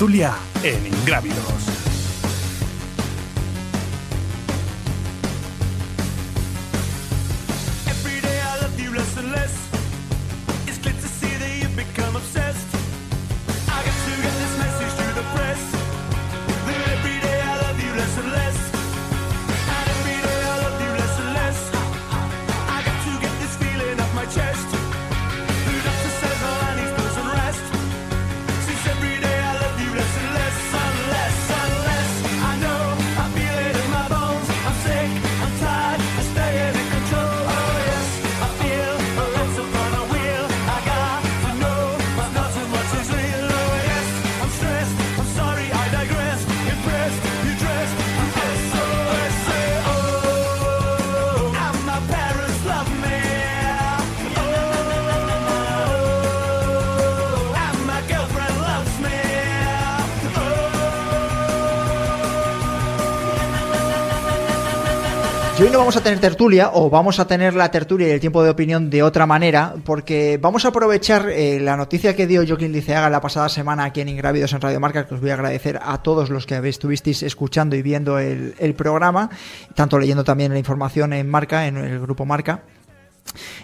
Tertulia en Ingrávidos. Hoy no vamos a tener tertulia, o vamos a tener la tertulia y el tiempo de opinión de otra manera, porque vamos a aprovechar eh, la noticia que dio Joaquín Liceaga la pasada semana aquí en Ingrávidos en Radio Marca, que os voy a agradecer a todos los que estuvisteis escuchando y viendo el programa, tanto leyendo también la información en Marca, en el grupo Marca.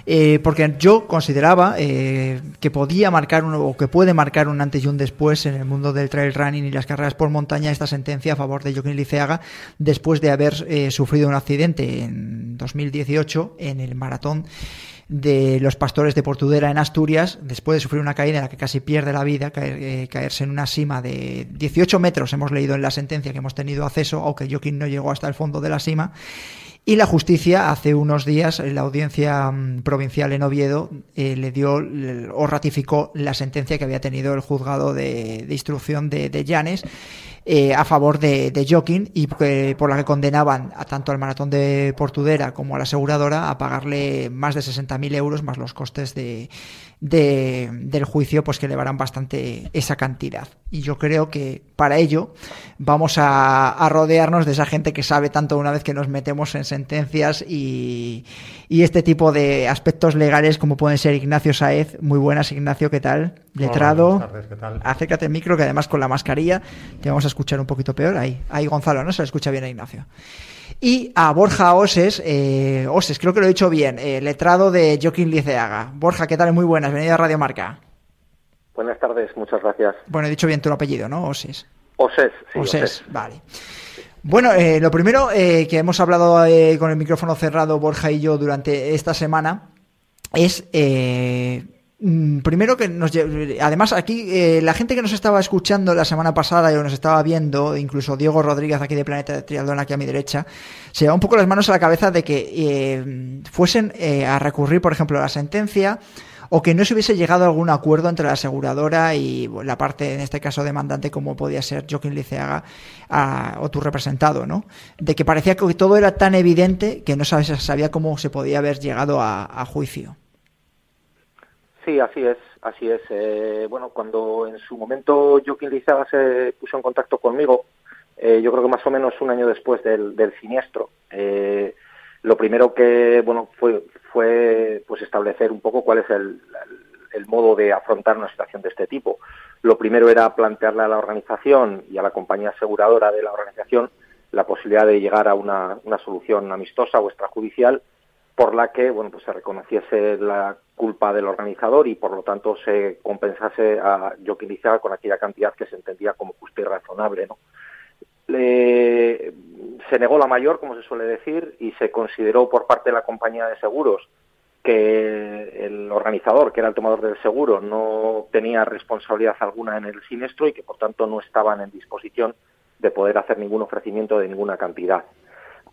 Eh, porque yo consideraba eh, que podía marcar un, o que puede marcar un antes y un después en el mundo del trail running y las carreras por montaña esta sentencia a favor de Joaquín Liceaga después de haber eh, sufrido un accidente en 2018 en el maratón de los pastores de Portudera en Asturias, después de sufrir una caída en la que casi pierde la vida, caer- eh, caerse en una cima de 18 metros, hemos leído en la sentencia que hemos tenido acceso, aunque Joaquín no llegó hasta el fondo de la cima. Y la justicia hace unos días, la audiencia mm, provincial en Oviedo, eh, le dio o ratificó la sentencia que había tenido el juzgado de, de instrucción de, de Llanes eh, a favor de, de Joaquín y que- por la que condenaban a tanto al maratón de Portudera como a la aseguradora a pagarle más de 60.000 euros más los costes de, de, del juicio, pues que elevarán bastante esa cantidad. Y yo creo que para ello vamos a, a rodearnos de esa gente que sabe tanto una vez que nos metemos en sentencias y, y este tipo de aspectos legales como pueden ser Ignacio Saez. Muy buenas, Ignacio, ¿qué tal? Letrado. Hola, buenas tardes, ¿qué tal? Acércate al micro, que además con la mascarilla te vamos a escuchar un poquito peor. Ahí, ahí Gonzalo, ¿no? Se le escucha bien a Ignacio. Y a Borja Oses, eh, Oses, creo que lo he dicho bien, eh, letrado de Joaquín Liceaga. Borja, ¿qué tal? Muy buenas, bienvenido a Radio Marca. Buenas tardes, muchas gracias. Bueno, he dicho bien tu apellido, ¿no? Oses. Oses, sí, Oses, Oses. vale. Bueno, eh, lo primero eh, que hemos hablado con el micrófono cerrado, Borja y yo, durante esta semana, es primero que nos además aquí eh, la gente que nos estaba escuchando la semana pasada y nos estaba viendo incluso Diego Rodríguez aquí de Planeta de Triatlón aquí a mi derecha se lleva un poco las manos a la cabeza de que eh, fuesen eh, a recurrir por ejemplo a la sentencia o que no se hubiese llegado a algún acuerdo entre la aseguradora y la parte, en este caso, demandante, como podía ser Joaquín Liceaga o tu representado, ¿no? De que parecía que todo era tan evidente que no sabía cómo se podía haber llegado a juicio. Sí, así es, así es. Eh, bueno, cuando en su momento Joaquín Lizaga se puso en contacto conmigo, eh, yo creo que más o menos un año después del, del siniestro, eh, lo primero que bueno fue fue pues establecer un poco cuál es el, modo de afrontar una situación de este tipo. Lo primero era plantearle a la organización y a la compañía aseguradora de la organización la posibilidad de llegar a una solución amistosa o extrajudicial por la que bueno pues se reconociese la culpa del organizador y por lo tanto se compensase a Joaquín con aquella cantidad que se entendía como justa y razonable ¿no? Se negó la mayor como se suele decir y se consideró por parte de la compañía de seguros que el organizador, que era el tomador del seguro, no tenía responsabilidad alguna en el siniestro y que por tanto no estaban en disposición de poder hacer ningún ofrecimiento de ninguna cantidad.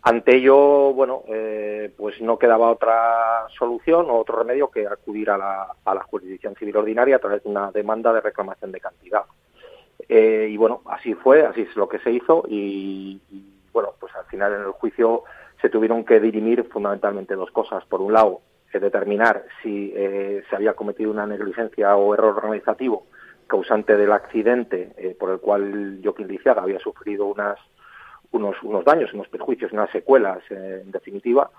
Ante ello, bueno, eh, pues no quedaba otra solución o otro remedio que acudir a la, a la jurisdicción civil ordinaria a través de una demanda de reclamación de cantidad. Eh, y bueno, así fue, así es lo que se hizo y, bueno, pues al final en el juicio se tuvieron que dirimir fundamentalmente dos cosas. Por un lado, eh, determinar si eh, se había cometido una negligencia o error organizativo causante del accidente por el cual Joaquín Lisiaga había sufrido unas, unos, daños, unos perjuicios, unas secuelas eh, en definitiva,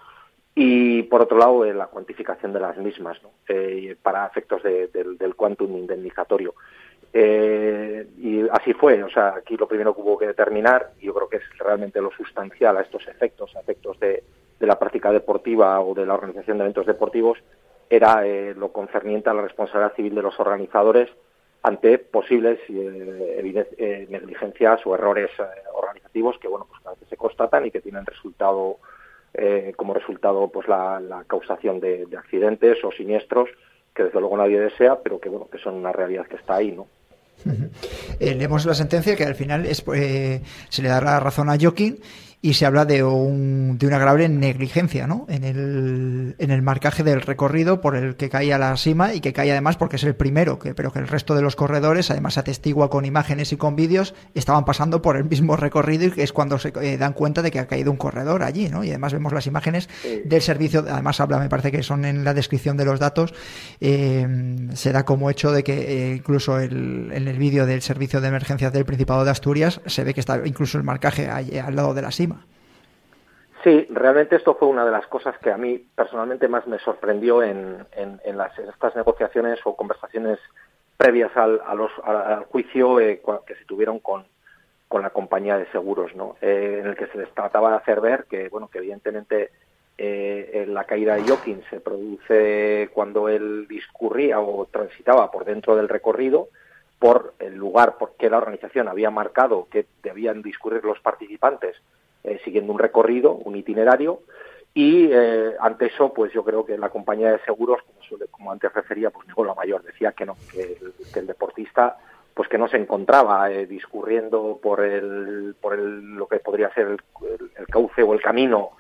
y por otro lado eh, la cuantificación de las mismas. Eh, para efectos de- del, quantum indemnizatorio. Y así fue, o sea, aquí lo primero que hubo que determinar, y yo creo que es realmente lo sustancial a estos efectos, a efectos de, la práctica deportiva o de la organización de eventos deportivos, era lo concerniente a la responsabilidad civil de los organizadores ante posibles eh, eh, negligencias o errores eh, organizativos que bueno pues a veces se constatan y que tienen resultado eh, como resultado pues la, causación de, de accidentes o siniestros que desde luego nadie desea pero que bueno que son una realidad que está ahí no Eh, leemos la sentencia que al final es, se le da la razón a Joaquín y se habla de, un, de una grave negligencia ¿no? en, el, en el marcaje del recorrido por el que caía la cima y que cae además porque es el primero, que, pero que el resto de los corredores, además atestigua con imágenes y con vídeos, estaban pasando por el mismo recorrido y que es cuando se eh, dan cuenta de que ha caído un corredor allí. ¿no? Y además vemos las imágenes del servicio, además habla, me parece que son en la descripción de los datos, eh, se da como hecho de que eh, incluso el, en el vídeo del servicio de emergencias del Principado de Asturias se ve que está incluso el marcaje ahí al lado de la cima. Sí, realmente esto fue una de las cosas que a mí personalmente más me sorprendió en, las, estas negociaciones o conversaciones previas al, a los- al- juicio eh, que se tuvieron con, la compañía de seguros. Eh, en el que se les trataba de hacer ver que, bueno, que evidentemente eh, la caída de Joaquín se produce cuando él discurría o transitaba por dentro del recorrido, por el lugar por que la organización había marcado que debían discurrir los participantes eh, siguiendo un recorrido, un itinerario, y eh, ante eso, pues yo creo que la compañía de seguros, como, suele- como antes refería, pues negó la mayor, decía que no, que el, deportista pues que no se encontraba eh, discurriendo por el, por el, lo que podría ser el- el cauce o el camino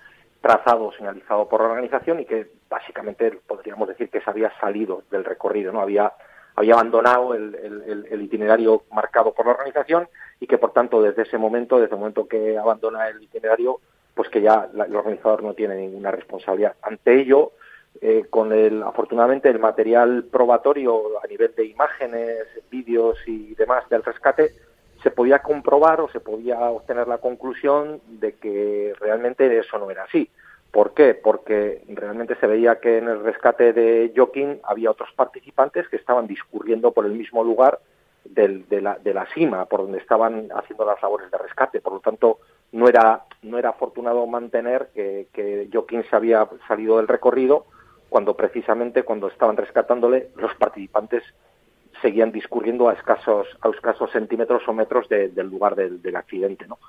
trazado, señalizado por la organización y que básicamente podríamos decir que se había salido del recorrido, no había había abandonado el, itinerario marcado por la organización y que por tanto desde ese momento, desde el momento que abandona el itinerario, pues que ya la- el organizador no tiene ninguna responsabilidad. Ante ello, eh, con el, afortunadamente, el material probatorio a nivel de imágenes, vídeos y demás del rescate, se podía comprobar o se podía obtener la conclusión de que realmente eso no era así. ¿Por qué? Porque realmente se veía que en el rescate de Joaquín había otros participantes que estaban discurriendo por el mismo lugar del, de, la, de cima, por donde estaban haciendo las labores de rescate. Por lo tanto, no era, no era afortunado mantener que, que Joaquín se había salido del recorrido cuando precisamente cuando estaban rescatándole los participantes seguían discurriendo a escasos, a escasos centímetros o metros del lugar del, accidente, ¿no?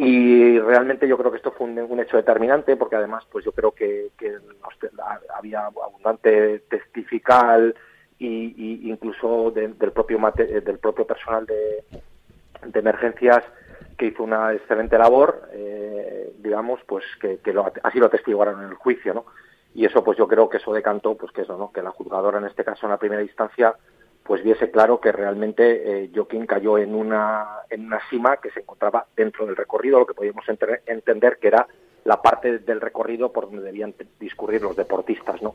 Y realmente yo creo que esto fue un, hecho determinante porque además pues yo creo que, había abundante testifical y, incluso del propio del propio personal de, emergencias que hizo una excelente labor, eh, digamos, pues que, así lo atestiguaron en el juicio, ¿no? Y eso, pues yo creo que eso decantó, pues que eso, ¿no? Que la juzgadora en este caso en la primera instancia pues viese claro que realmente eh, Joaquín cayó en una, en una cima que se encontraba dentro del recorrido, lo que podíamos entender que era la parte del recorrido por donde debían discurrir los deportistas, ¿no?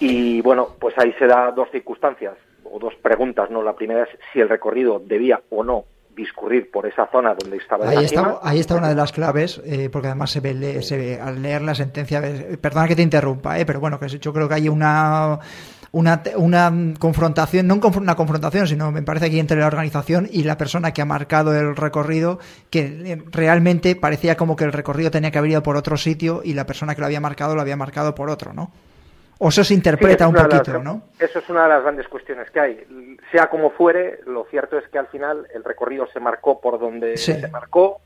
Y bueno, pues ahí se da dos circunstancias o dos preguntas, ¿no? La primera es si el recorrido debía o no discurrir por esa zona donde estaba ahí está ahí está una de las claves eh, porque además se ve, se ve, al leer la sentencia perdona que te interrumpa eh, pero bueno que yo creo que hay una una, una confrontación, no una confrontación, sino me parece aquí entre la organización y la persona que ha marcado el recorrido, que eh, realmente parecía como que el recorrido tenía que haber ido por otro sitio y la persona que lo había marcado lo había marcado por otro, ¿no? O eso se interpreta un poquito, ¿no? Eso es una de las grandes cuestiones que hay. Sea como fuere, lo cierto es que al final el recorrido se marcó por donde se marcó.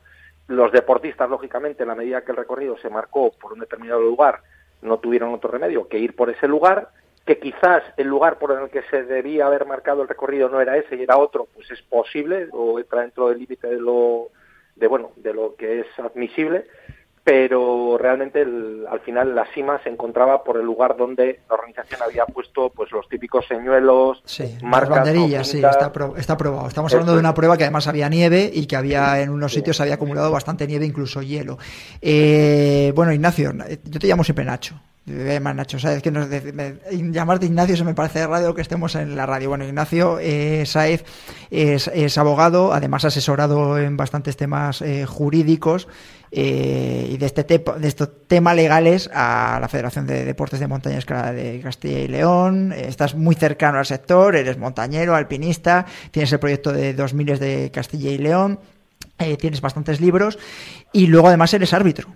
Los deportistas, lógicamente, en la medida que el recorrido se marcó por un determinado lugar, no tuvieron otro remedio que ir por ese lugar que quizás el lugar por el que se debía haber marcado el recorrido no era ese y era otro, pues es posible o entra dentro del límite de lo de bueno de lo que es admisible, pero realmente al final la cima se encontraba por el lugar donde la organización había puesto pues los típicos señuelos, sí, marcas, banderillas, sí, está, está probado. Estamos hablando de una prueba que además había nieve y que había en unos sitios había acumulado bastante nieve, incluso hielo. Eh, bueno, Ignacio, yo te llamo siempre Nacho. Nacho, ¿sabes? Que nos, llamarte Ignacio se me parece raro que estemos en la radio. Bueno, Ignacio eh, Saez es, abogado, además asesorado en bastantes temas eh, jurídicos eh, y de este de estos temas legales a la Federación de Deportes de Montaña Escalada de Castilla y León. estás muy cercano al sector, eres montañero, alpinista, tienes el proyecto de 2000 de Castilla y León. tienes bastantes libros y luego además eres árbitro.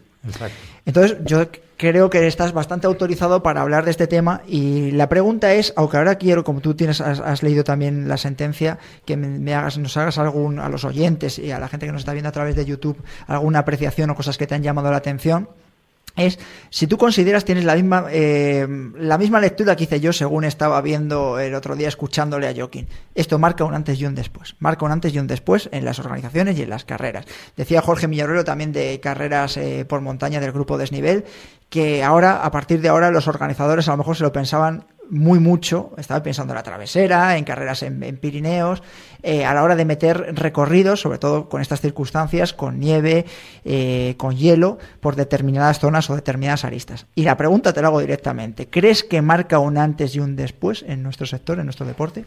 Entonces, yo creo que estás bastante autorizado para hablar de este tema y la pregunta es, aunque ahora quiero, como tú tienes, has, leído también la sentencia, que me, hagas, nos hagas algún, a los oyentes y a la gente que nos está viendo a través de YouTube, alguna apreciación o cosas que te han llamado la atención es si tú consideras tienes la misma eh, la misma lectura que hice yo según estaba viendo el otro día escuchándole a Joaquín. Esto marca un antes y un después. Marca un antes y un después en las organizaciones y en las carreras. Decía Jorge Millarero también de carreras eh, por montaña del grupo Desnivel que ahora, a partir de ahora, los organizadores a lo mejor se lo pensaban muy mucho, estaba pensando en la travesera, en carreras en, Pirineos, eh, a la hora de meter recorridos, sobre todo con estas circunstancias, con nieve, eh, con hielo, por determinadas zonas o determinadas aristas. Y la pregunta te la hago directamente, ¿crees que marca un antes y un después en nuestro sector, en nuestro deporte?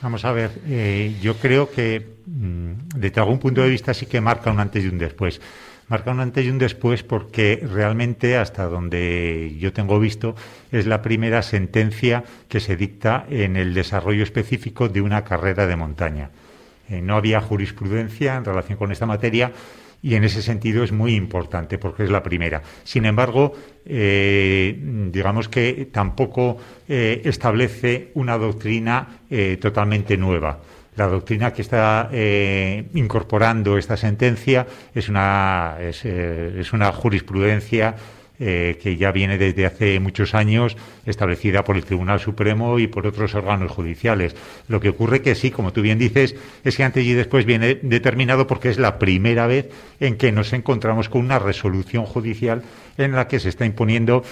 Vamos a ver, eh, yo creo que mm, desde algún punto de vista sí que marca un antes y un después marca un antes y un después porque realmente, hasta donde yo tengo visto, es la primera sentencia que se dicta en el desarrollo específico de una carrera de montaña. Eh, no había jurisprudencia en relación con esta materia y en ese sentido es muy importante porque es la primera. Sin embargo, eh, digamos que tampoco eh, establece una doctrina totalmente nueva. La doctrina que está eh, incorporando esta sentencia es una, eh, jurisprudencia eh, que ya viene desde hace muchos años establecida por el Tribunal Supremo y por otros órganos judiciales. Lo que ocurre que sí, como tú bien dices, es que antes y después viene determinado porque es la primera vez en que nos encontramos con una resolución judicial en la que se está imponiendo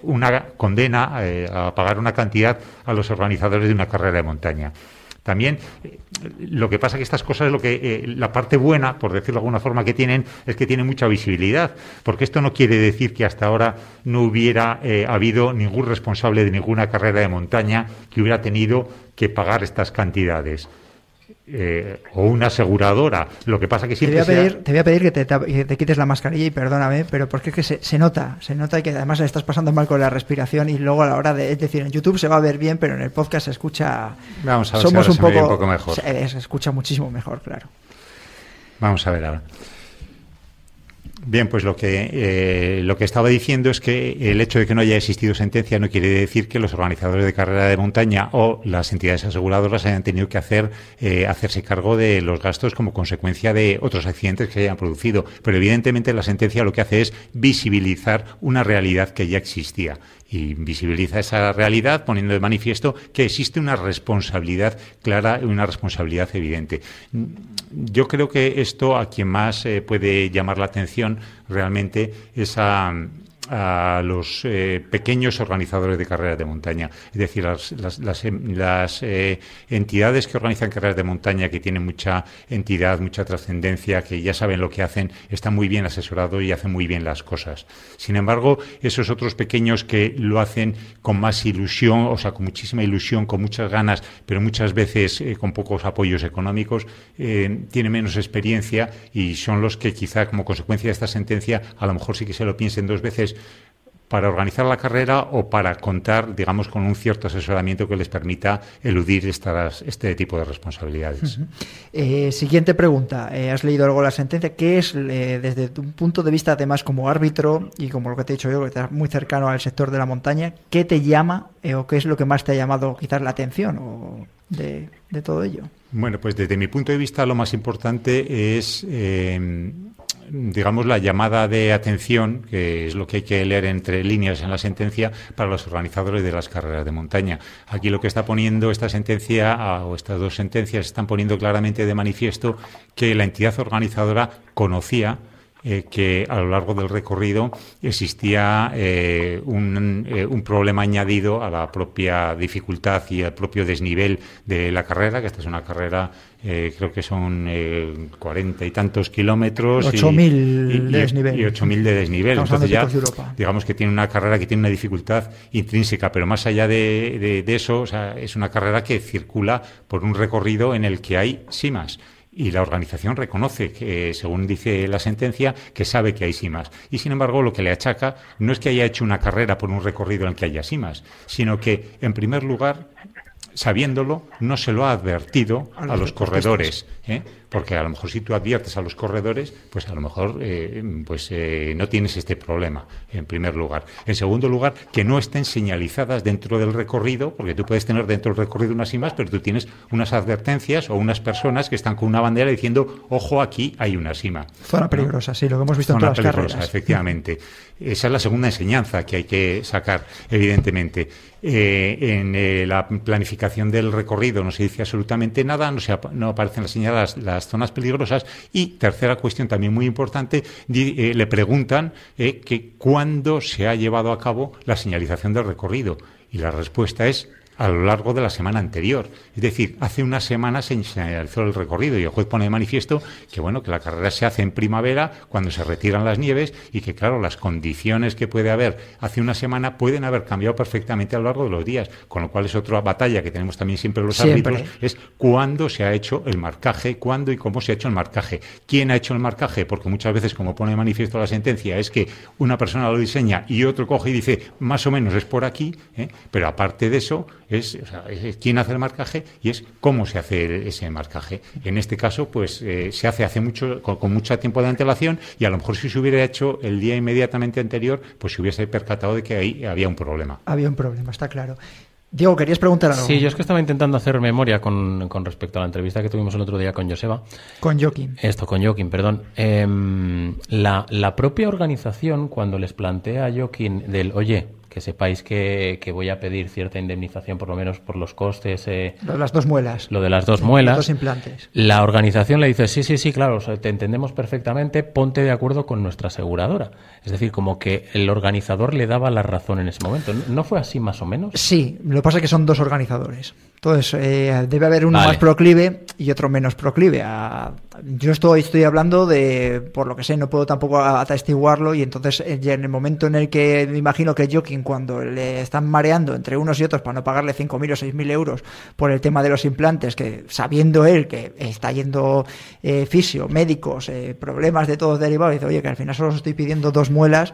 una condena a pagar una cantidad a los organizadores de una carrera de montaña. También lo que pasa que estas cosas, lo que eh, la parte buena, por decirlo de alguna forma, que tienen es que tienen mucha visibilidad, porque esto no quiere decir que hasta ahora no hubiera eh, habido ningún responsable de ninguna carrera de montaña que hubiera tenido que pagar estas cantidades. Eh, o una aseguradora. Lo que pasa que Te siempre voy, a pedir, te voy a pedir que te, te quites la mascarilla y perdóname, pero porque es que se, se nota, se nota que además le estás pasando mal con la respiración y luego a la hora de, es decir, en YouTube se va a ver bien, pero en el podcast se escucha, Vamos a ver si somos ahora un se me poco, un poco mejor. Se, se escucha muchísimo mejor, claro. Vamos a ver ahora. Bien, pues lo que, eh, lo que estaba diciendo es que el hecho de que no haya existido sentencia no quiere decir que los organizadores de carrera de montaña o las entidades aseguradoras hayan tenido que hacer, eh, hacerse cargo de los gastos como consecuencia de otros accidentes que se hayan producido. Pero evidentemente la sentencia lo que hace es visibilizar una realidad que ya existía y visibiliza esa realidad poniendo de manifiesto que existe una responsabilidad clara y una responsabilidad evidente. Yo creo que esto a quien más eh, puede llamar la atención realmente es a, a los eh, pequeños organizadores de carreras de montaña, es decir, las, em, eh, entidades que organizan carreras de montaña, que tienen mucha entidad, mucha trascendencia, que ya saben lo que hacen, están muy bien asesorados y hacen muy bien las cosas. Sin embargo, esos otros pequeños que lo hacen con más ilusión, o sea, con muchísima ilusión, con muchas ganas, pero muchas veces eh, con pocos apoyos económicos, tienen menos experiencia y son los que quizá como consecuencia de esta sentencia a lo mejor sí que se lo piensen dos veces para organizar la carrera o para contar, digamos, con un cierto asesoramiento que les permita eludir estas, este tipo de responsabilidades. Eh, siguiente pregunta. Eh, has leído algo la sentencia. ¿Qué es, eh, desde tu punto de vista, además como árbitro y como lo que te he dicho yo, que estás muy cercano al sector de la montaña, qué te llama o qué es lo que más te ha llamado quizás la atención o de, de todo ello? Bueno, pues desde mi punto de vista lo más importante es, digamos, la llamada de atención, que es lo que hay que leer entre líneas en la sentencia para los organizadores de las carreras de montaña. Aquí lo que está poniendo esta sentencia, o estas dos sentencias, están poniendo claramente de manifiesto que la entidad organizadora conocía eh, que a lo largo del recorrido existía eh, un, eh, un problema añadido a la propia dificultad y al propio desnivel de la carrera, que esta es una carrera, creo que son cuarenta y tantos kilómetros. y- 8.000 y- de desnivel. Y 8.000 de desnivel. Estamos Entonces ya, digamos que tiene una carrera que tiene una dificultad intrínseca, pero más allá de, de- de eso, o sea, es una carrera que circula por un recorrido en el que hay simas. Y la organización reconoce, que, según dice la sentencia, que sabe que hay simas. Y sin embargo, lo que le achaca no es que haya hecho una carrera por un recorrido en el que haya simas, sino que, en primer lugar, sabiéndolo, no se lo ha advertido A a, los corredores. ¿eh? Porque a lo mejor si tú adviertes a los corredores, pues a lo mejor eh, pues eh, no tienes este problema, en primer lugar. En segundo lugar, que no estén señalizadas dentro del recorrido, porque tú puedes tener dentro del recorrido unas cimas, pero tú tienes unas advertencias o unas personas que están con una bandera diciendo, ojo, aquí hay una cima. Zona peligrosa, sí, lo que hemos visto en Zona todas las peligrosa, carreras. efectivamente. Esa es la segunda enseñanza que hay que sacar, evidentemente. Eh, en la planificación del recorrido no se dice absolutamente nada, no, se ap- no aparecen las señaladas las zonas peligrosas. Y tercera cuestión también muy importante, eh, le preguntan eh, que cuándo se ha llevado a cabo la señalización del recorrido. Y la respuesta es a lo largo de la semana anterior. Es decir, hace una semana se señalizó el recorrido y el juez pone de manifiesto que bueno, que la carrera se hace en primavera cuando se retiran las nieves y que claro, las condiciones que puede haber hace una semana pueden haber cambiado perfectamente a lo largo de los días, con lo cual es otra batalla que tenemos también siempre los Siempre. árbitros, es cuándo se ha hecho el marcaje, cuándo y cómo se ha hecho el marcaje. ¿Quién ha hecho el marcaje? Porque muchas veces, como pone de manifiesto la sentencia, es que una persona lo diseña y otro coge y dice, más o menos es por aquí, ¿eh? pero aparte de eso, es, o sea, es quién hace el marcaje y es cómo se hace ese marcaje. En este caso, pues eh, se hace hace mucho, con, con mucho tiempo de antelación y a lo mejor si se hubiera hecho el día inmediatamente anterior, pues se hubiese percatado de que ahí había un problema. Había un problema, está claro. Diego, ¿querías preguntar algo? Sí, yo es que estaba intentando hacer memoria con, con respecto a la entrevista que tuvimos el otro día con Joseba. Con Joaquín. Esto, con Joaquín, perdón. Em, la, la propia organización, cuando les plantea a Joaquín del, oye, que sepáis que, que voy a pedir cierta indemnización, por lo menos por los costes, eh, Lo de las dos muelas. lo de las dos Los muelas. dos implantes. La organización le dice, sí, sí, sí, claro, te entendemos perfectamente, ponte de acuerdo con nuestra aseguradora. Es decir, como que el organizador le daba la razón en ese momento. ¿No- ¿No fue así más o menos? Sí, lo que pasa es que son dos organizadores. Entonces, eh, debe haber uno Vale. más proclive y otro menos proclive. A- yo estoy, estoy hablando de, por lo que sé, no puedo tampoco atestiguarlo y entonces eh, en el momento en el que me imagino que Joking, cuando le están mareando entre unos y otros para no pagarle 5.000 o 6.000 euros por el tema de los implantes, que sabiendo él que está yendo eh, fisio, médicos, eh, problemas de todos derivados, dice, oye, que al final solo os estoy pidiendo dos muelas,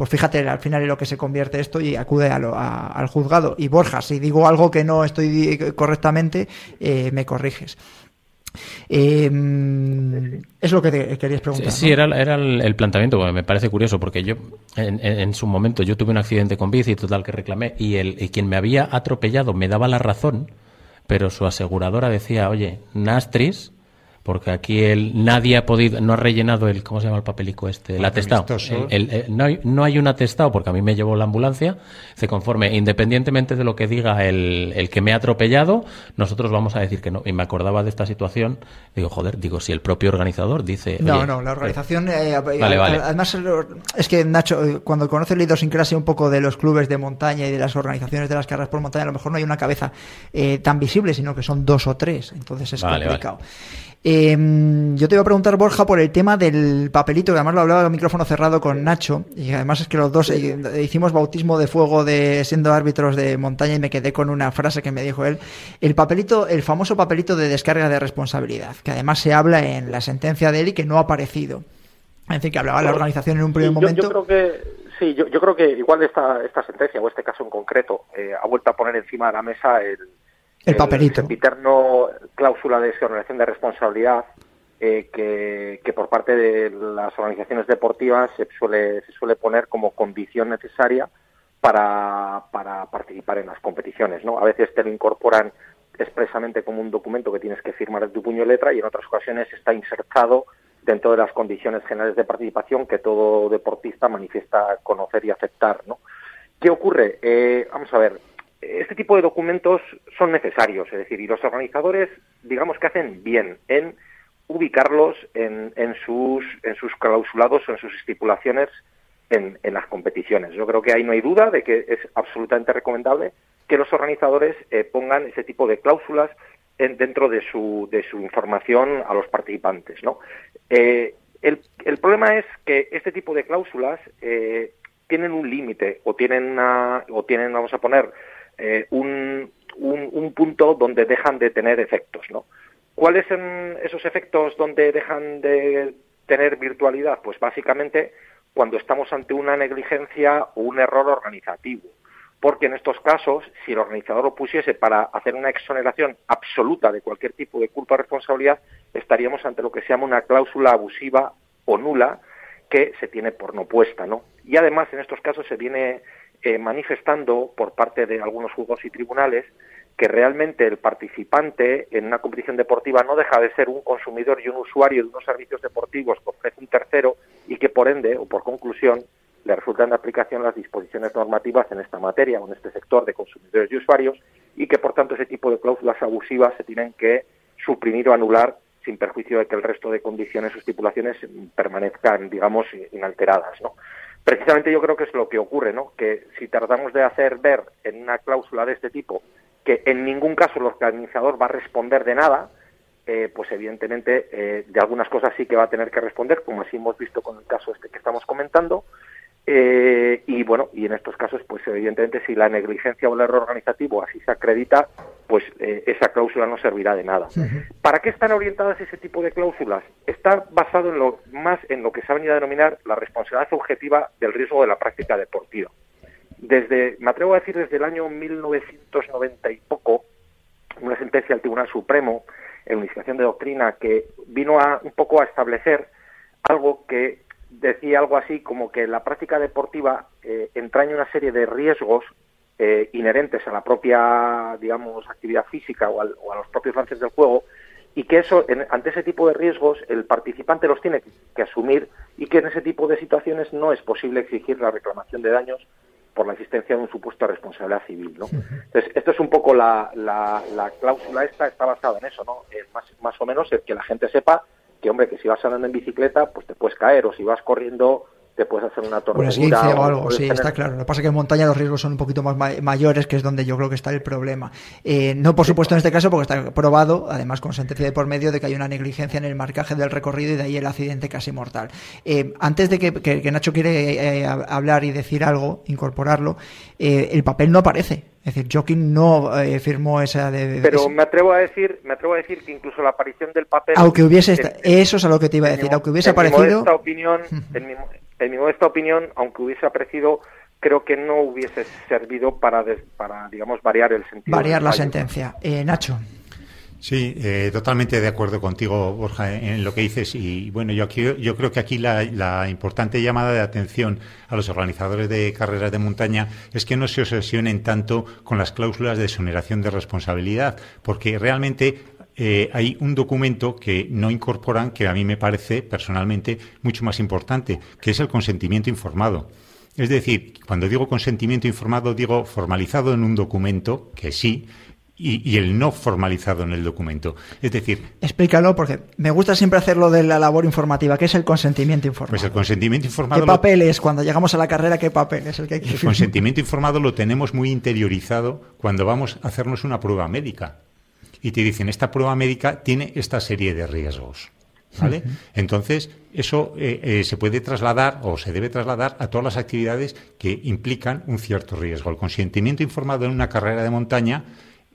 pues fíjate al final en lo que se convierte esto y acude a lo- a- al juzgado. Y Borja, si digo algo que no estoy correctamente, eh, me corriges. Eh, es lo que te querías preguntar. Sí, ¿no? era, era el, el planteamiento, me parece curioso, porque yo, en, en- en su momento, yo tuve un accidente con bici, total, que reclamé, y, el, y quien me había atropellado me daba la razón, pero su aseguradora decía, oye, Nastris, porque aquí el, nadie ha podido, no ha rellenado el, ¿cómo se llama el papelico este? El atestado. El- no, hay, no hay un atestado, porque a mí me llevó la ambulancia, se conforme, independientemente de lo que diga el, el que me ha atropellado, nosotros vamos a decir que no. Y me acordaba de esta situación, digo, joder, digo, si el propio organizador dice... No, no, la organización. eh, Vale, vale. Además, es que Nacho, eh, cuando conoce la idiosincrasia un poco de los clubes de montaña y de las organizaciones de las carreras por montaña, a lo mejor no hay una cabeza eh, tan visible, sino que son dos o tres. Entonces es Vale, complicado. Eh, yo te iba a preguntar, Borja, por el tema del papelito, que además lo hablaba a micrófono cerrado con Nacho, y además es que los dos eh, hicimos bautismo de fuego de siendo árbitros de montaña y me quedé con una frase que me dijo él. El papelito, el famoso papelito de descarga de responsabilidad, que además se habla en la sentencia de él y que no ha aparecido. En fin, que hablaba la organización en un primer yo- momento. Yo, creo que sí, yo, yo creo que igual esta esta sentencia o este caso en concreto eh, ha vuelto a poner encima de la mesa el El papelito. sempiterno cláusula de exoneración de responsabilidad eh, que, que por parte de las organizaciones deportivas se suele se suele poner como condición necesaria para, para participar en las competiciones, ¿no? A veces te lo incorporan expresamente como un documento que tienes que firmar de tu puño y letra y en otras ocasiones está insertado dentro de las condiciones generales de participación que todo deportista manifiesta conocer y aceptar, ¿no? ¿Qué ocurre? Eh, vamos a ver, este tipo de documentos son necesarios, es decir, y los organizadores, digamos que hacen bien en ubicarlos en, en sus, en sus clausulados o en sus estipulaciones en, en las competiciones. Yo creo que ahí no hay duda de que es absolutamente recomendable que los organizadores eh, pongan ese tipo de cláusulas en- dentro de su, de su información a los participantes. ¿no? Eh, el, problema es que este tipo de cláusulas eh, tienen un límite o tienen una, o tienen, vamos a poner, eh, un, un, un punto donde dejan de tener efectos. ¿no? ¿Cuáles son esos efectos donde dejan de tener virtualidad? Pues básicamente cuando estamos ante una negligencia o un error organizativo. Porque en estos casos, si el organizador lo para hacer una exoneración absoluta de cualquier tipo de culpa o responsabilidad, estaríamos ante lo que se llama una cláusula abusiva o nula que se tiene por no puesta, ¿no? Y además en estos casos se viene eh, manifestando por parte de algunos juzgados y tribunales que realmente el participante en una competición deportiva no deja de ser un consumidor y un usuario de unos servicios deportivos que ofrece un tercero y que por ende o por conclusión le resultan de aplicación las disposiciones normativas en esta materia o en este sector de consumidores y usuarios y que por tanto ese tipo de cláusulas abusivas se tienen que suprimir o anular sin perjuicio de que el resto de condiciones o estipulaciones permanezcan, digamos, inalteradas, ¿no? Precisamente yo creo que es lo que ocurre, ¿no? Que si tratamos de hacer ver en una cláusula de este tipo que en ningún caso el organizador va a responder de nada, eh, pues evidentemente eh, de algunas cosas sí que va a tener que responder, como así hemos visto con el caso este que estamos comentando. Eh, y bueno, y en estos casos, pues evidentemente si la negligencia o el error organizativo así se acredita, pues eh, esa cláusula no servirá de nada. ¿Para qué están orientadas ese tipo de cláusulas? Está basado en lo más en lo que se ha venido a denominar la responsabilidad objetiva del riesgo de la práctica deportiva. Desde, me atrevo a decir, desde el año 1990 y poco, una sentencia del Tribunal Supremo en unificación de doctrina que vino a un poco a establecer algo que decía algo así como que la práctica deportiva eh, entraña una serie de riesgos eh, inherentes a la propia, digamos, actividad física o, al- o a los propios lances del juego y que eso, en- ante ese tipo de riesgos, el participante los tiene que, que asumir y que en ese tipo de situaciones no es posible exigir la reclamación de daños por la existencia de un supuesto de responsabilidad civil, ¿no? Entonces, esto es un poco la, la, la cláusula esta, está basada en eso, ¿no? En más, más o menos el que la gente sepa que, hombre, que si vas andando en bicicleta, pues te puedes caer, o si vas corriendo, te puedes hacer una Un torcedura. esguince o algo, sí, tener- está claro. Lo que pasa es que en montaña los riesgos son un poquito más ma- mayores, que es donde yo creo que está el problema. Eh, no, por supuesto, en este caso, porque está probado, además con sentencia de por medio, de que hay una negligencia en el marcaje del recorrido y de ahí el accidente casi mortal. Eh, antes de que, que- que Nacho quiere eh, hab- hablar y decir algo, incorporarlo, eh, el papel no aparece. Es decir, Joaquín no eh, firmó esa de... Pero ese- me atrevo a decir, me atrevo a decir que incluso la aparición del papel. aunque hubiese... esta- en- eso es a lo que te iba a decir. mi- Aunque hubiese en aparecido... modesta opinión, en mi, en mi modesta opinión, aunque hubiese aparecido, creo que no hubiese servido para, des- para digamos, variar el sentido. variar la sentencia. Eh, Nacho. Sí, eh, totalmente de acuerdo contigo, Borja, en, lo que dices. Y bueno, yo, aquí, yo creo que aquí la, la importante llamada de atención a los organizadores de carreras de montaña es que no se obsesionen tanto con las cláusulas de exoneración de responsabilidad, porque realmente eh, hay un documento que no incorporan que a mí me parece personalmente mucho más importante, que es el consentimiento informado. Es decir, cuando digo consentimiento informado, digo formalizado en un documento, que sí, y, y el no formalizado en el documento. Es decir, Explícalo porque me gusta siempre hacerlo de la labor informativa, que es el consentimiento informado. pues el consentimiento informado. ¿Qué papel es cuando llegamos a la carrera? ¿Qué papel es el que hay que el consentimiento informado lo tenemos muy interiorizado cuando vamos a hacernos una prueba médica. Y te dicen, esta prueba médica tiene esta serie de riesgos. ¿Vale? Entonces, eso eh, eh, se puede trasladar o se debe trasladar a todas las actividades que implican un cierto riesgo. El consentimiento informado en una carrera de montaña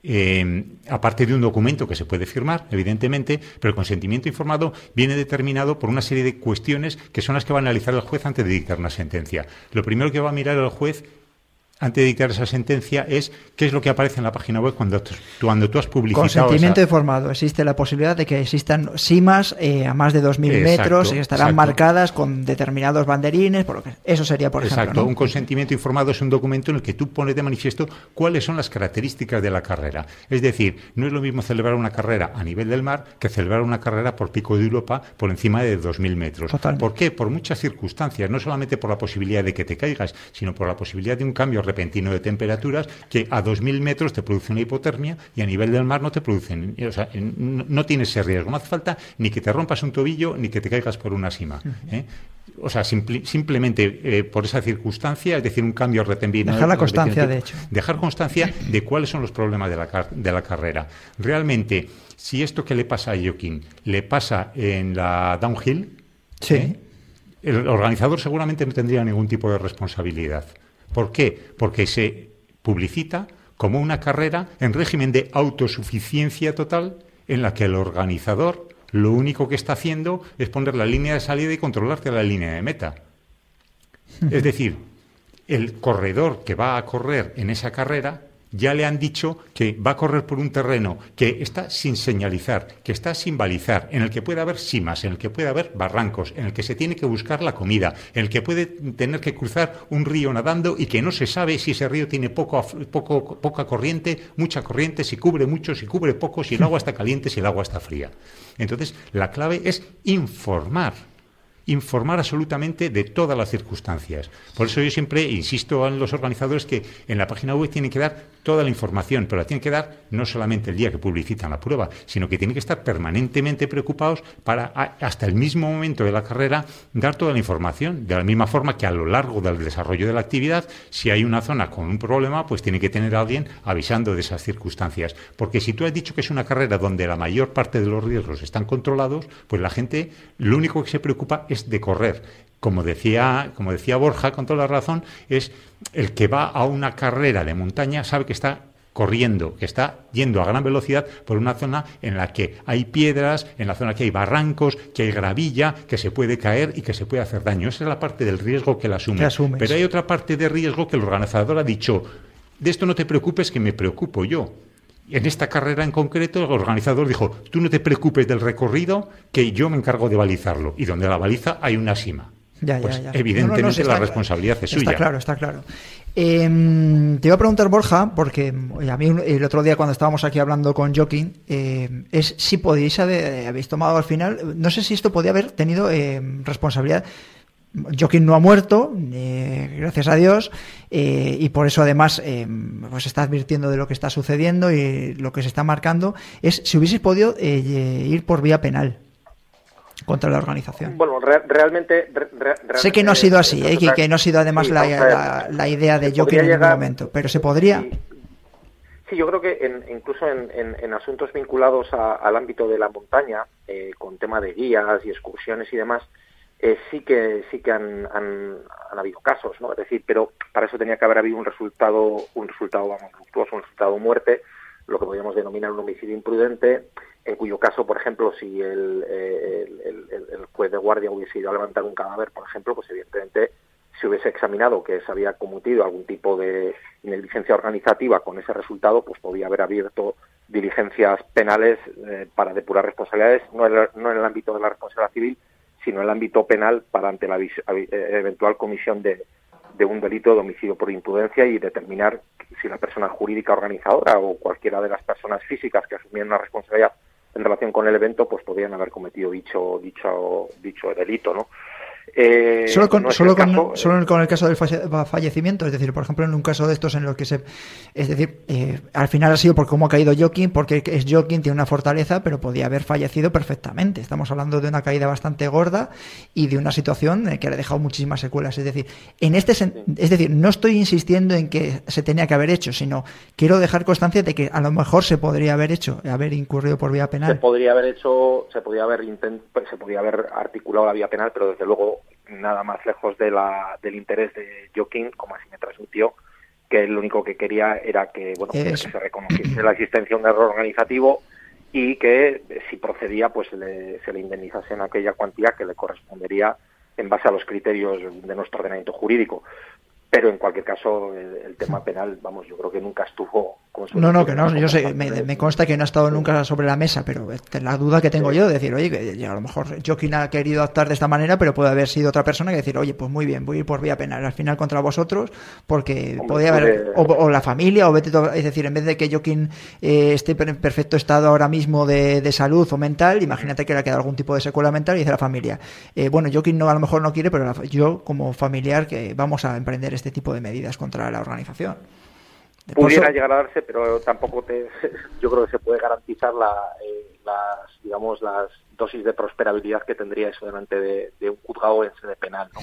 eh, aparte de un documento que se puede firmar, evidentemente, pero el consentimiento informado viene determinado por una serie de cuestiones que son las que va a analizar el juez antes de dictar una sentencia. Lo primero que va a mirar el juez antes de dictar esa sentencia es qué es lo que aparece en la página web cuando tú, cuando tú has publicado Consentimiento esa- informado. Existe la posibilidad de que existan simas eh, a más de 2.000 Exacto, metros y estarán exacto. marcadas con determinados banderines. Por lo que, eso sería, por Exacto, ejemplo. ¿no? un consentimiento informado es un documento en el que tú pones de manifiesto cuáles son las características de la carrera. Es decir, no es lo mismo celebrar una carrera a nivel del mar que celebrar una carrera por pico de Europa por encima de 2.000 metros. Totalmente. ¿Por qué? Por muchas circunstancias, no solamente por la posibilidad de que te caigas, sino por la posibilidad de un cambio repentino de temperaturas que a 2.000 metros te produce una hipotermia y a nivel del mar no te producen. O sea, no, no tienes ese riesgo. No hace falta ni que te rompas un tobillo ni que te caigas por una cima. ¿eh? O sea, simple- simplemente eh, por esa circunstancia, es decir, un cambio repentino. Dejar la constancia, de hecho. Dejar constancia de cuáles son los problemas de la, car- de la carrera. Realmente, si esto que le pasa a Joaquín le pasa en la downhill, Sí. ¿eh? el organizador seguramente no tendría ningún tipo de responsabilidad. ¿Por qué? Porque se publicita como una carrera en régimen de autosuficiencia total en la que el organizador lo único que está haciendo es poner la línea de salida y controlarte la línea de meta. Es decir, el corredor que va a correr en esa carrera ya le han dicho que va a correr por un terreno que está sin señalizar, que está sin balizar, en el que puede haber simas, en el que puede haber barrancos, en el que se tiene que buscar la comida, en el que puede tener que cruzar un río nadando y que no se sabe si ese río tiene poco, poco, poca corriente, mucha corriente, si cubre mucho, si cubre poco, si el agua está caliente, si el agua está fría. Entonces, la clave es informar informar absolutamente de todas las circunstancias. Por eso yo siempre insisto en los organizadores que en la página web tienen que dar toda la información, pero la tienen que dar no solamente el día que publicitan la prueba, sino que tienen que estar permanentemente preocupados para hasta el mismo momento de la carrera dar toda la información, de la misma forma que a lo largo del desarrollo de la actividad, si hay una zona con un problema, pues tiene que tener a alguien avisando de esas circunstancias. Porque si tú has dicho que es una carrera donde la mayor parte de los riesgos están controlados, pues la gente lo único que se preocupa es de correr. Como decía, como decía Borja, con toda la razón, es el que va a una carrera de montaña sabe que está corriendo, que está yendo a gran velocidad por una zona en la que hay piedras, en la zona que hay barrancos, que hay gravilla, que se puede caer y que se puede hacer daño. Esa es la parte del riesgo que la asume. Pero hay otra parte de riesgo que el organizador ha dicho, de esto no te preocupes que me preocupo yo. En esta carrera en concreto, el organizador dijo, tú no te preocupes del recorrido, que yo me encargo de balizarlo. Y donde la baliza hay una cima. Ya, ya, Pues, ya. evidentemente No, no, no, sí, la está- responsabilidad es Está suya. claro, está claro. Eh, te iba a preguntar, Borja, porque eh, a mí el otro día cuando estábamos aquí hablando con Joaquín, eh, es si podéis haber, habéis tomado al final, no sé si esto podía haber tenido eh, responsabilidad. Joaquín no ha muerto, eh, gracias a Dios, eh, y por eso además eh, pues está advirtiendo de lo que está sucediendo y lo que se está marcando, es si hubieseis podido eh, ir por vía penal. Contra la organización. Bueno, re realmente, re realmente, Sé que no ha sido así, ¿eh? que, que, no ha sido además sí, la, la, la, idea de Joking en ningún momento, pero se podría. Sí, sí yo creo que en, incluso en, en, en, asuntos vinculados a, al ámbito de la montaña, eh, con tema de guías y excursiones y demás, eh, sí que sí que han, han, han, habido casos, ¿no? Es decir, pero para eso tenía que haber habido un resultado, un resultado, vamos, luctuoso, un resultado muerte, lo que podríamos denominar un homicidio imprudente, en cuyo caso, por ejemplo, si el, el, juez de guardia hubiese ido a levantar un cadáver, por ejemplo, pues evidentemente se hubiese examinado que se había cometido algún tipo de negligencia organizativa con ese resultado, pues podía haber abierto diligencias penales eh, para depurar responsabilidades, no no en el ámbito de la responsabilidad civil, sino en el ámbito penal para ante la eventual comisión de, un delito de homicidio por imprudencia y determinar si la persona jurídica organizadora o cualquiera de las personas físicas que asumían una responsabilidad en relación con el evento, pues podrían haber cometido dicho dicho dicho delito, ¿no? Eh, solo con, solo, con, caso, solo con el caso del fallecimiento, es decir, por ejemplo, en un caso de estos en los que se. Es decir, eh, al final ha sido por cómo ha caído Joaquín, porque es Joaquín, tiene una fortaleza, pero podía haber fallecido perfectamente. Estamos hablando de una caída bastante gorda y de una situación que le ha dejado muchísimas secuelas. Es decir, en este es decir, no estoy insistiendo en que se tenía que haber hecho, sino quiero dejar constancia de que a lo mejor se podría haber hecho, haber incurrido por vía penal. Se podría haber hecho, se podría haber se podría haber articulado la vía penal, pero desde luego nada más lejos de la, del interés de Joaquín, como así me transmitió, que lo único que quería era que, bueno, que se reconociese la existencia de un error organizativo y que si procedía pues le, se le indemnizase en aquella cuantía que le correspondería en base a los criterios de nuestro ordenamiento jurídico pero en cualquier caso el, el, tema penal, vamos, yo creo que nunca estuvo con No, no, que no, yo sé, me, me, consta que no ha estado nunca sobre la mesa, pero la duda que tengo sí. yo de decir, oye, que a lo mejor Joaquín ha querido actuar de esta manera, pero puede haber sido otra persona que decir, oye, pues muy bien, voy a ir por vía penal, al final contra vosotros, porque Hombre, podía haber, o, o, la familia, o vete, es decir, en vez de que Joaquín eh, esté en perfecto estado ahora mismo de, de, salud o mental, imagínate que le ha quedado algún tipo de secuela mental y dice la familia, eh, bueno, Joaquín no, a lo mejor no quiere, pero la, yo como familiar que vamos a emprender este tipo de medidas contra la organización. De Pudiera llegar a darse, pero tampoco te, yo creo que se puede garantizar la, eh, las, digamos, las dosis de prosperabilidad que tendría eso delante de, de un juzgado en sede penal. ¿no?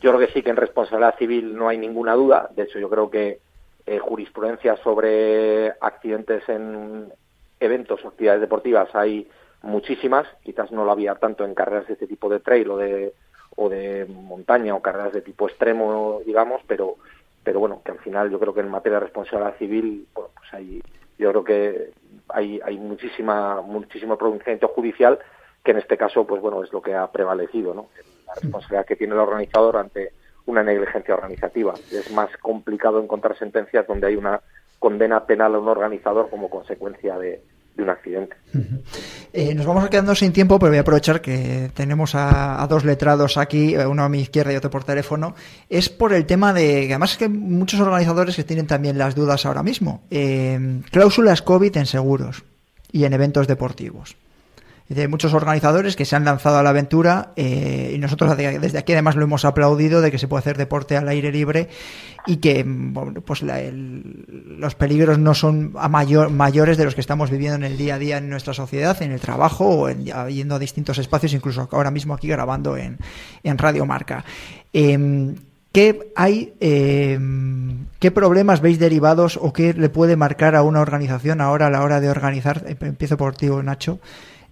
Yo creo que sí que en responsabilidad civil no hay ninguna duda. De hecho, yo creo que eh, jurisprudencia sobre accidentes en eventos o actividades deportivas hay muchísimas. Quizás no lo había tanto en carreras de este tipo de trail o de o de montaña o carreras de tipo extremo, digamos, pero pero bueno, que al final yo creo que en materia de responsabilidad civil, bueno, pues hay, yo creo que hay, hay muchísima, muchísimo pronunciamiento judicial que en este caso, pues bueno, es lo que ha prevalecido, ¿no? La responsabilidad que tiene el organizador ante una negligencia organizativa. Es más complicado encontrar sentencias donde hay una condena penal a un organizador como consecuencia de, de un accidente. Eh, nos vamos quedando sin tiempo, pero voy a aprovechar que tenemos a, a, dos letrados aquí, uno a mi izquierda y otro por teléfono. Es por el tema de, además es que muchos organizadores que tienen también las dudas ahora mismo. Eh, cláusulas COVID en seguros y en eventos deportivos de muchos organizadores que se han lanzado a la aventura eh, y nosotros desde aquí además lo hemos aplaudido de que se puede hacer deporte al aire libre y que bueno, pues la, el, los peligros no son a mayor, mayores de los que estamos viviendo en el día a día en nuestra sociedad, en el trabajo o en, yendo a distintos espacios, incluso ahora mismo aquí grabando en, en Radio Marca. Eh, ¿Qué hay, eh, qué problemas veis derivados o qué le puede marcar a una organización ahora a la hora de organizar? Empiezo por ti, Nacho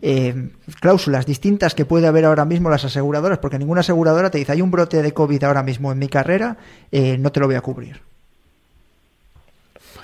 eh, cláusulas distintas que puede haber ahora mismo las aseguradoras, porque ninguna aseguradora te dice hay un brote de COVID ahora mismo en mi carrera, eh, no te lo voy a cubrir.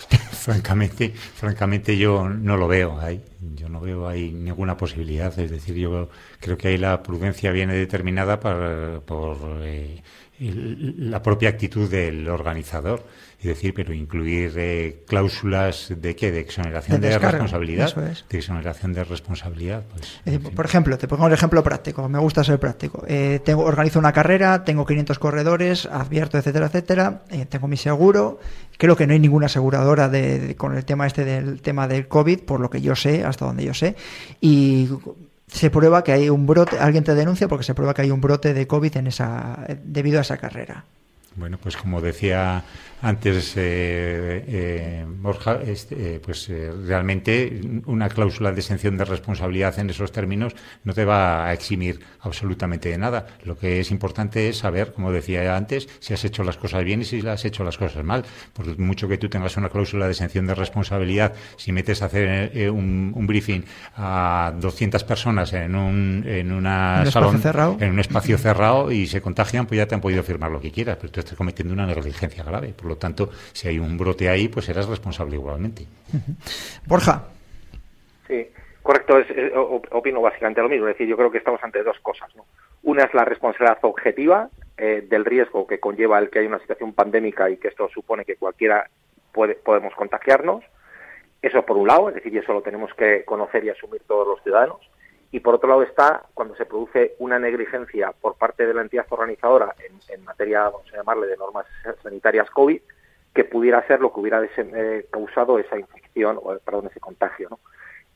francamente, francamente yo no lo veo ahí. Yo no veo ahí ninguna posibilidad. Es decir, yo creo que ahí la prudencia viene determinada por, por eh, la propia actitud del organizador. Es decir, pero incluir eh, cláusulas de qué? De exoneración de, de responsabilidad. Es. De exoneración de responsabilidad. Pues, por ejemplo, te pongo un ejemplo práctico. Me gusta ser práctico. Eh, tengo, organizo una carrera, tengo 500 corredores, advierto, etcétera, etcétera. Eh, tengo mi seguro. Creo que no hay ninguna aseguradora de, de, con el tema este del tema del COVID, por lo que yo sé, hasta donde yo sé. Y se prueba que hay un brote, alguien te denuncia porque se prueba que hay un brote de COVID en esa, debido a esa carrera. Bueno, pues como decía antes eh, eh, Borja, este, eh, pues eh, realmente una cláusula de exención de responsabilidad en esos términos no te va a eximir absolutamente de nada. Lo que es importante es saber, como decía antes, si has hecho las cosas bien y si has hecho las cosas mal. Por mucho que tú tengas una cláusula de exención de responsabilidad, si metes a hacer un, un briefing a 200 personas en un, en una ¿Un salón, cerrado? en un espacio cerrado y se contagian, pues ya te han podido firmar lo que quieras, pero tú estás cometiendo una negligencia grave. Por lo tanto, si hay un brote ahí, pues serás responsable igualmente. Borja. Sí, correcto, es, opino básicamente lo mismo. Es decir, yo creo que estamos ante dos cosas. ¿no? Una es la responsabilidad objetiva eh, del riesgo que conlleva el que hay una situación pandémica y que esto supone que cualquiera puede, podemos contagiarnos. Eso por un lado, es decir, y eso lo tenemos que conocer y asumir todos los ciudadanos. Y por otro lado está cuando se produce una negligencia por parte de la entidad organizadora en, materia, vamos a llamarle, de normas sanitarias COVID, que pudiera ser lo que hubiera eh, causado esa infección, o perdón, ese contagio. ¿no?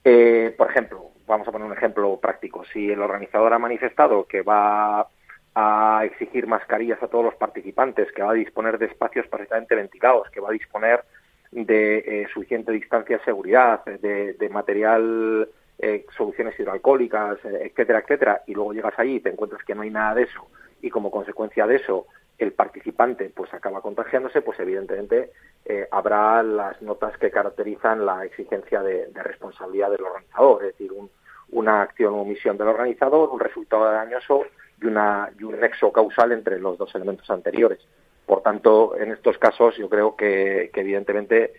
Eh, por ejemplo, vamos a poner un ejemplo práctico. Si el organizador ha manifestado que va a exigir mascarillas a todos los participantes, que va a disponer de espacios perfectamente ventilados, que va a disponer de eh, suficiente distancia de seguridad, de material, eh, soluciones hidroalcohólicas, eh, etcétera, etcétera, y luego llegas ahí y te encuentras que no hay nada de eso, y como consecuencia de eso el participante pues acaba contagiándose, pues evidentemente eh, habrá las notas que caracterizan la exigencia de, responsabilidad del organizador, es decir, un- una acción o omisión del organizador, un resultado dañoso y, una, y un nexo causal entre los dos elementos anteriores. Por tanto, en estos casos yo creo que evidentemente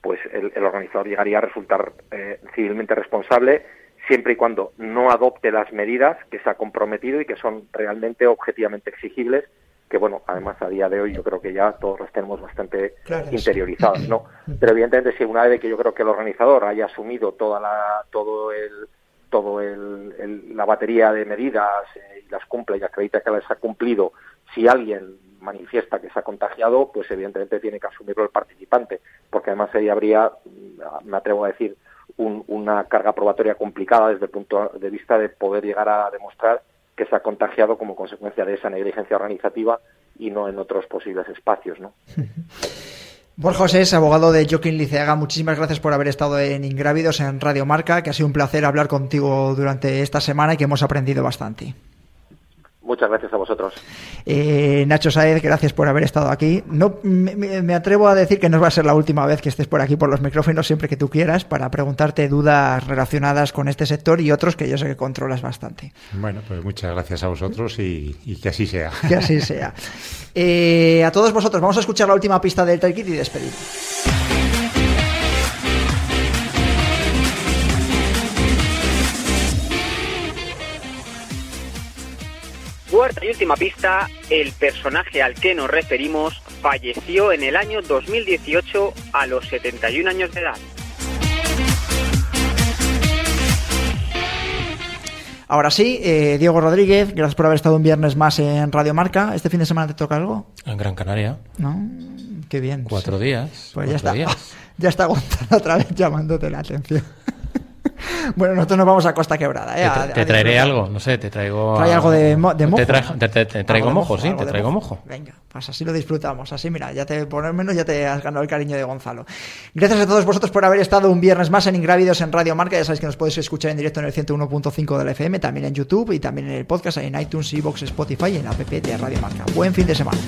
pues el, el organizador llegaría a resultar eh, civilmente responsable siempre y cuando no adopte las medidas que se ha comprometido y que son realmente objetivamente exigibles que bueno, además a día de hoy yo creo que ya todos las tenemos bastante Claro, interiorizadas, ¿no? Pero evidentemente si una vez que yo creo que el organizador haya asumido toda la, todo el, todo el, el- la batería de medidas eh, y las cumple y acredita que las ha cumplido, si alguien manifiesta que se ha contagiado, pues evidentemente tiene que asumirlo el participante, porque además ahí habría, mm, me atrevo a decir, un- una carga probatoria complicada desde el punto de vista de poder llegar a demostrar que se ha contagiado como consecuencia de esa negligencia organizativa y no en otros posibles espacios, ¿no? Borja José es abogado de Joaquín Liceaga. Muchísimas gracias por haber estado en Ingrávidos en Radio Marca, que ha sido un placer hablar contigo durante esta semana y que hemos aprendido bastante. Muchas gracias a vosotros. Eh, Nacho Saez, gracias por haber estado aquí. No, me, atrevo a decir que no va a ser la última vez que estés por aquí por los micrófonos, siempre que tú quieras, para preguntarte dudas relacionadas con este sector y otros que yo sé que controlas bastante. Bueno, pues muchas gracias a vosotros y, y que así sea. Que así sea. Eh, a todos vosotros, vamos a escuchar la última pista del Trail Kit y despedir. Cuarta y última pista, el personaje al que nos referimos falleció en el año 2018 a los 71 años de edad. Ahora sí, eh, Diego Rodríguez, gracias por haber estado un viernes más en Radio Marca. ¿Este fin de semana te toca algo? En Gran Canaria. ¿No? Qué bien. Cuatro Sí. días. Pues ya está. días. Ya está Gonzalo otra vez llamándote la atención. Bueno, nosotros nos vamos a Costa Quebrada. ¿eh? Te, tra- traeré algo, no sé, te traigo. Trae algo de, mo- de mojo. Te, tra- te- traigo mojo, sí, te traigo mojo. Venga, pues así lo disfrutamos. Así, mira, ya te por lo menos ya te has ganado el cariño de Gonzalo. Gracias a todos vosotros por haber estado un viernes más en Ingrávidos en Radio Marca. Ya sabéis que nos podéis escuchar en directo en el 101.5 de la FM, también en YouTube y también en el podcast, en iTunes, Evox, Spotify y en la app de Radio Marca. Buen fin de semana.